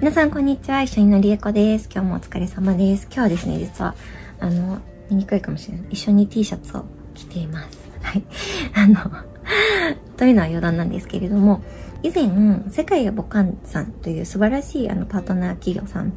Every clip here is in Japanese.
皆さんこんにちは。一緒にのりえこです。今日もお疲れ様です。今日はですね、実は、あの、見にくいかもしれない。一緒に T シャツを着ています。はい。あの、というのは余談なんですけれども、以前、世界がボカンさんという素晴らしいあのパートナー企業さん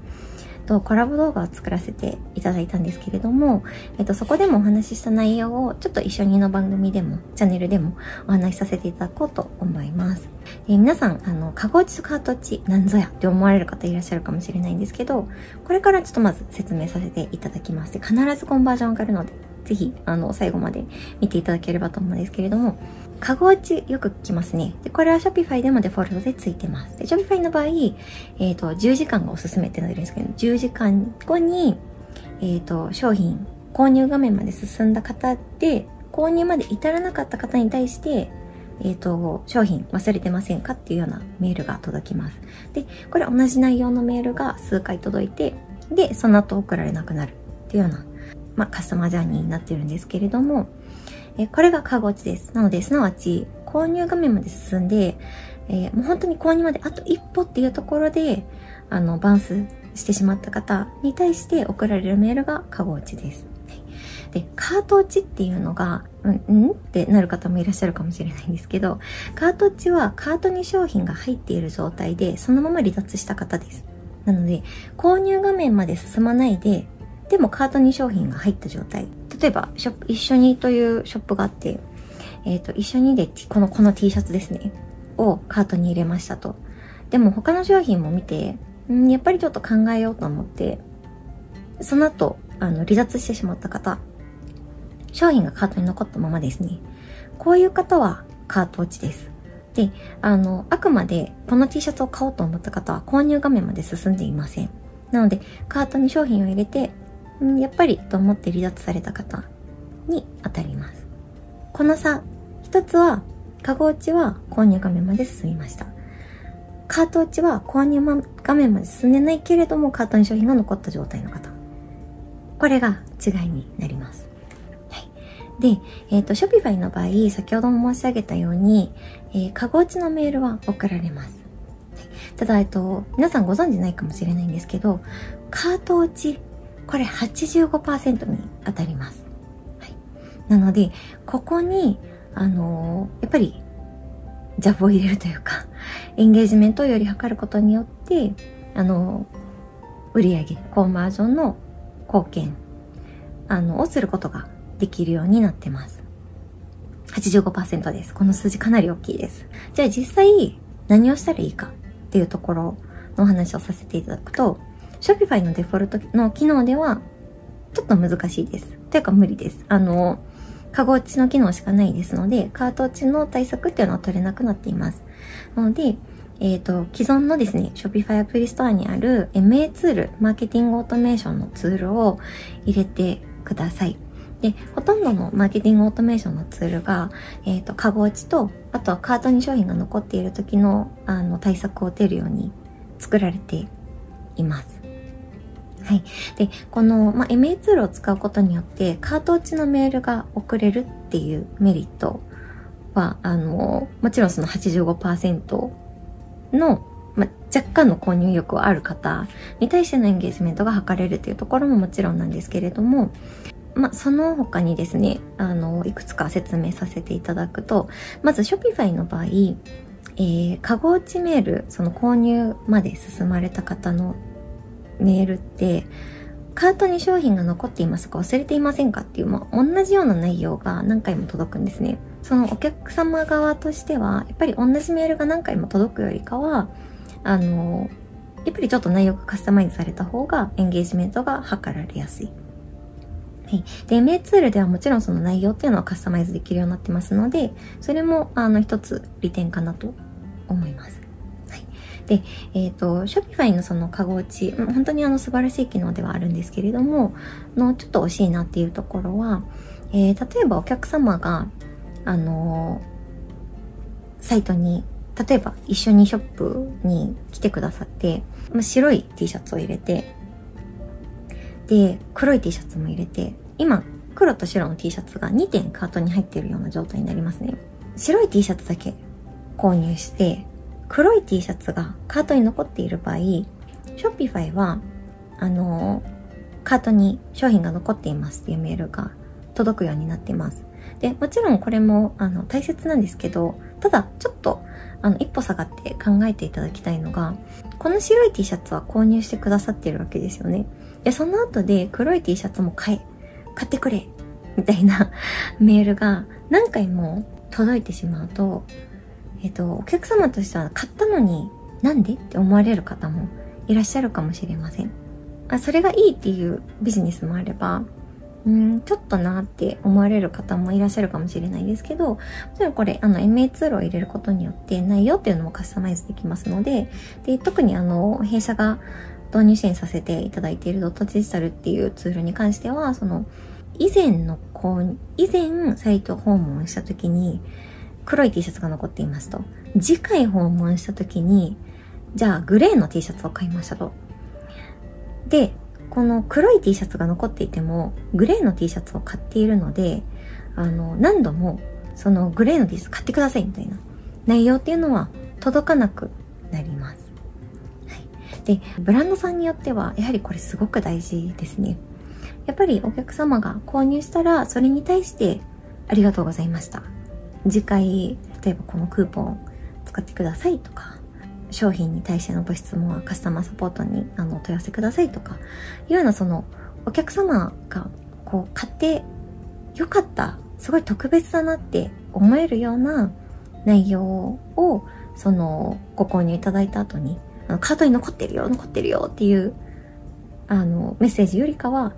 とコラボ動画を作らせていただいたんですけれども、えっと、そこでもお話しした内容をちょっと一緒にの番組でも、チャンネルでもお話しさせていただこうと思います。えー、皆さん、あの、カゴ落ちとカート落ちなんぞやって思われる方いらっしゃるかもしれないんですけど、これからちょっとまず説明させていただきます。必ずコンバージョン上がるので、ぜひ、あの、最後まで見ていただければと思うんですけれども、カゴ落ちよく聞きますね。で、これは Shopify でもデフォルトでついてます。で、Shopify の場合、えっ、ー、と、10時間がおすすめってなるんですけど、10時間後に、えっ、ー、と、商品、購入画面まで進んだ方で、購入まで至らなかった方に対して、えっ、ー、と、商品忘れてませんかっていうようなメールが届きます。で、これ同じ内容のメールが数回届いて、で、その後送られなくなるっていうような、まあ、カスタマージャーニーになってるんですけれども、えこれがカゴ落ちです。なので、すなわち、購入画面まで進んで、えー、もう本当に購入まであと一歩っていうところで、あの、バンスしてしまった方に対して送られるメールがカゴ落ちです。で、カート落ちっていうのが、うん、うん？ってなる方もいらっしゃるかもしれないんですけど、カート落ちはカートに商品が入っている状態で、そのまま離脱した方です。なので、購入画面まで進まないで、でもカートに商品が入った状態。例えば、ショップ、一緒にというショップがあって、えっ、ー、と、一緒にで、この、この T シャツですね。をカートに入れましたと。でも他の商品も見て、んやっぱりちょっと考えようと思って、その後、あの、離脱してしまった方、商品がカートに残ったままですね。こういう方はカート落ちです。で、あの、あくまでこの T シャツを買おうと思った方は購入画面まで進んでいません。なので、カートに商品を入れて、んやっぱりと思って離脱された方に当たります。この差、一つは、カゴ落ちは購入画面まで進みました。カート落ちは購入画面まで進んでないけれども、カートに商品が残った状態の方。これが違いになります。で、えっ、ー、と、Shopify の場合、先ほども申し上げたように、えー、カゴ落ちのメールは送られます。ただ、えっと、皆さんご存知ないかもしれないんですけど、カート落ちこれ85%に当たります。はい。なので、ここに、あのー、やっぱり、ジャブを入れるというか、エンゲージメントをより測ることによって、あのー、売上コンバージョンの貢献、あの、をすることができるようになってます。85%です。この数字かなり大きいです。じゃあ実際何をしたらいいかっていうところのお話をさせていただくと、Shopify のデフォルトの機能では、ちょっと難しいです。というか無理です。あの、カゴ落ちの機能しかないですので、カート落ちの対策っていうのは取れなくなっています。なので、えっ、ー、と、既存のですね、Shopify アプリストアにある MA ツール、マーケティングオートメーションのツールを入れてください。で、ほとんどのマーケティングオートメーションのツールが、えっ、ー、と、カゴ落ちと、あとはカートに商品が残っている時の、あの、対策を出るように作られています。はい。で、この、まあ、MA ツールを使うことによって、カート落ちのメールが送れるっていうメリットは、あの、もちろんその85%の、まあ、若干の購入意欲はある方に対してのエンゲージメントが図れるっていうところももちろんなんですけれども、まあ、その他にですね、あの、いくつか説明させていただくと、まず Shopify の場合、えー、カゴ落ちメール、その購入まで進まれた方のメールって、カートに商品が残っていますか？忘れていませんか？っていう、まあ、同じような内容が何回も届くんですね。そのお客様側としては、やっぱり同じメールが何回も届くよりかは、あの、やっぱりちょっと内容がカスタマイズされた方がエンゲージメントが図られやすい。はい。で、MA ツールではもちろんその内容っていうのはカスタマイズできるようになってますので、それもあの一つ利点かなと思います。で、えっ、ー、と、Shopify のそのカゴ打ち、本当にあの素晴らしい機能ではあるんですけれども、のちょっと惜しいなっていうところは、えー、例えばお客様が、あのー、サイトに、例えば一緒にショップに来てくださって、まあ、白い T シャツを入れて、で、黒い T シャツも入れて、今、黒と白の T シャツが2点カートに入っているような状態になりますね。白い T シャツだけ購入して、黒い T シャツがカートに残っている場合、Shopify は、あの、カートに商品が残っていますっていうメールが届くようになっています。で、もちろんこれも、あの、大切なんですけど、ただ、ちょっと、あの、一歩下がって考えていただきたいのが、この白い T シャツは購入してくださってるわけですよね。で、その後で黒い T シャツも買え、買ってくれ、みたいな メールが何回も届いてしまうと、えっと、お客様としては買ったのになんで？って思われる方もいらっしゃるかもしれません。あそれがいいっていうビジネスもあれば、うん、ちょっとなって思われる方もいらっしゃるかもしれないですけど、もちろんこれ、あの、MA ツールを入れることによって内容っていうのもカスタマイズできますので、で、特にあの、弊社が導入支援させていただいているドットデジタルっていうツールに関しては、その、以前の購入、以前サイト訪問した時に黒い T シャツが残っていますと。次回訪問した時に、じゃあグレーの T シャツを買いましたと。で、この黒い T シャツが残っていても、グレーの T シャツを買っているので、あの、何度も、そのグレーの T シャツ買ってくださいみたいな内容っていうのは届かなくなります。はい。で、ブランドさんによっては、やはりこれすごく大事ですね。やっぱりお客様が購入したら、それに対してありがとうございました。次回、例えばこのクーポン使ってくださいとか、商品に対してのご質問はカスタマーサポートにあのお問い合わせくださいとか、いうようなそのお客様がこう買ってよかった、すごい特別だなって思えるような内容をそのご購入いただいた後にあのカートに残ってるよ、残ってるよっていうあのメッセージよりかは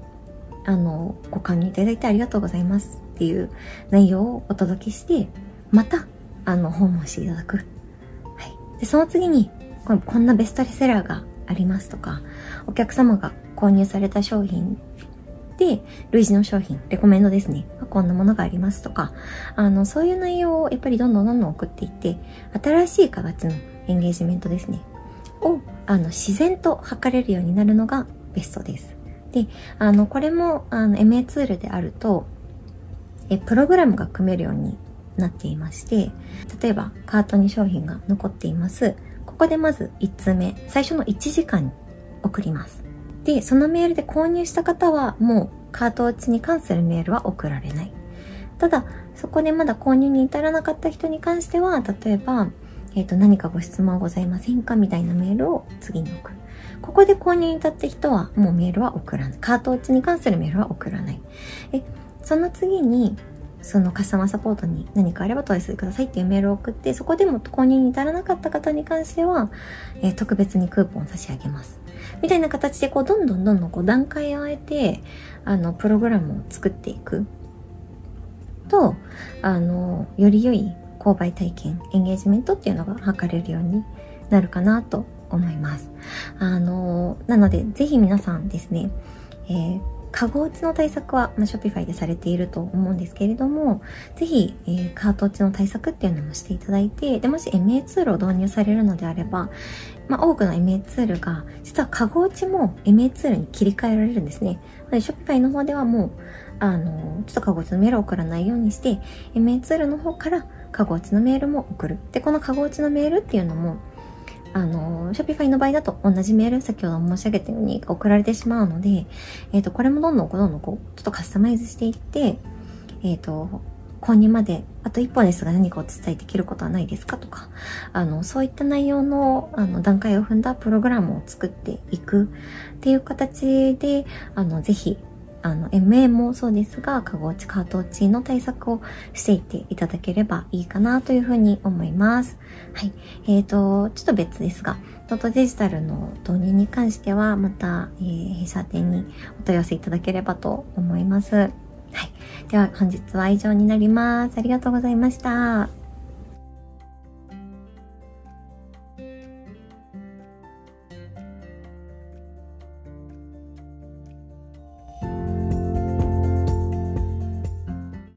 あの、ご加入いただいてありがとうございます。っていう内容をお届けして、また、あの、訪問していただく。はい。で、その次に、こんなベストセラーがありますとか、お客様が購入された商品で、類似の商品、レコメンドですね。こんなものがありますとか、あの、そういう内容をやっぱりどんどんどんどん送っていって、新しい形のエンゲージメントですね。を、あの、自然と測れるようになるのがベストです。で、あの、これも、あの、MA ツールであると、え、プログラムが組めるようになっていまして、例えば、カートに商品が残っています。ここでまず1通目、最初の1時間送ります。で、そのメールで購入した方は、もう、カート落ちに関するメールは送られない。ただ、そこでまだ購入に至らなかった人に関しては、例えば、えっ、ー、と、何かご質問ございませんかみたいなメールを次に送る。ここで購入に至った人はもうメールは送らない。カート落ちに関するメールは送らない。え、その次に、そのカスタマーサポートに何かあれば問い合わせくださいっていうメールを送って、そこでも購入に至らなかった方に関しては、えー、特別にクーポンを差し上げます。みたいな形で、こう、どんどんどんどんこう段階を終えて、あの、プログラムを作っていくと、あの、より良い購買体験、エンゲージメントっていうのが図れるようになるかなと思います。あの、なので、ぜひ皆さんですね、えー、カゴ落ちの対策は、まあ、 Shopify でされていると思うんですけれども、ぜひ、えー、カート落ちの対策っていうのもしていただいて、で、もし MA ツールを導入されるのであれば、まあ、多くの MA ツールが、実はカゴ落ちも MA ツールに切り替えられるんですね。で、 Shopify の方ではもう、あの、ちょっとカゴ落ちのメールを送らないようにして、MA ツールの方からカゴ落ちのメールも送る。で、このカゴ落ちのメールっていうのも、あの、Shopify の場合だと同じメール、先ほど申し上げたように送られてしまうので、えっ、ー、と、これもどんどんどんどんこう、ちょっとカスタマイズしていって、えっ、ー、と、購入まであと一歩ですが何かお伝えできることはないですかとか、あの、そういった内容の、あの、段階を踏んだプログラムを作っていくっていう形で、あの、ぜひ、あの、MA もそうですが、カゴ落ち、カート落ちの対策をしていっていただければいいかなというふうに思います。はい。えっ、ー、と、ちょっと別ですが、ノートデジタルの導入に関しては、また、えー、弊社店にお問い合わせいただければと思います。はい。では、本日は以上になります。ありがとうございました。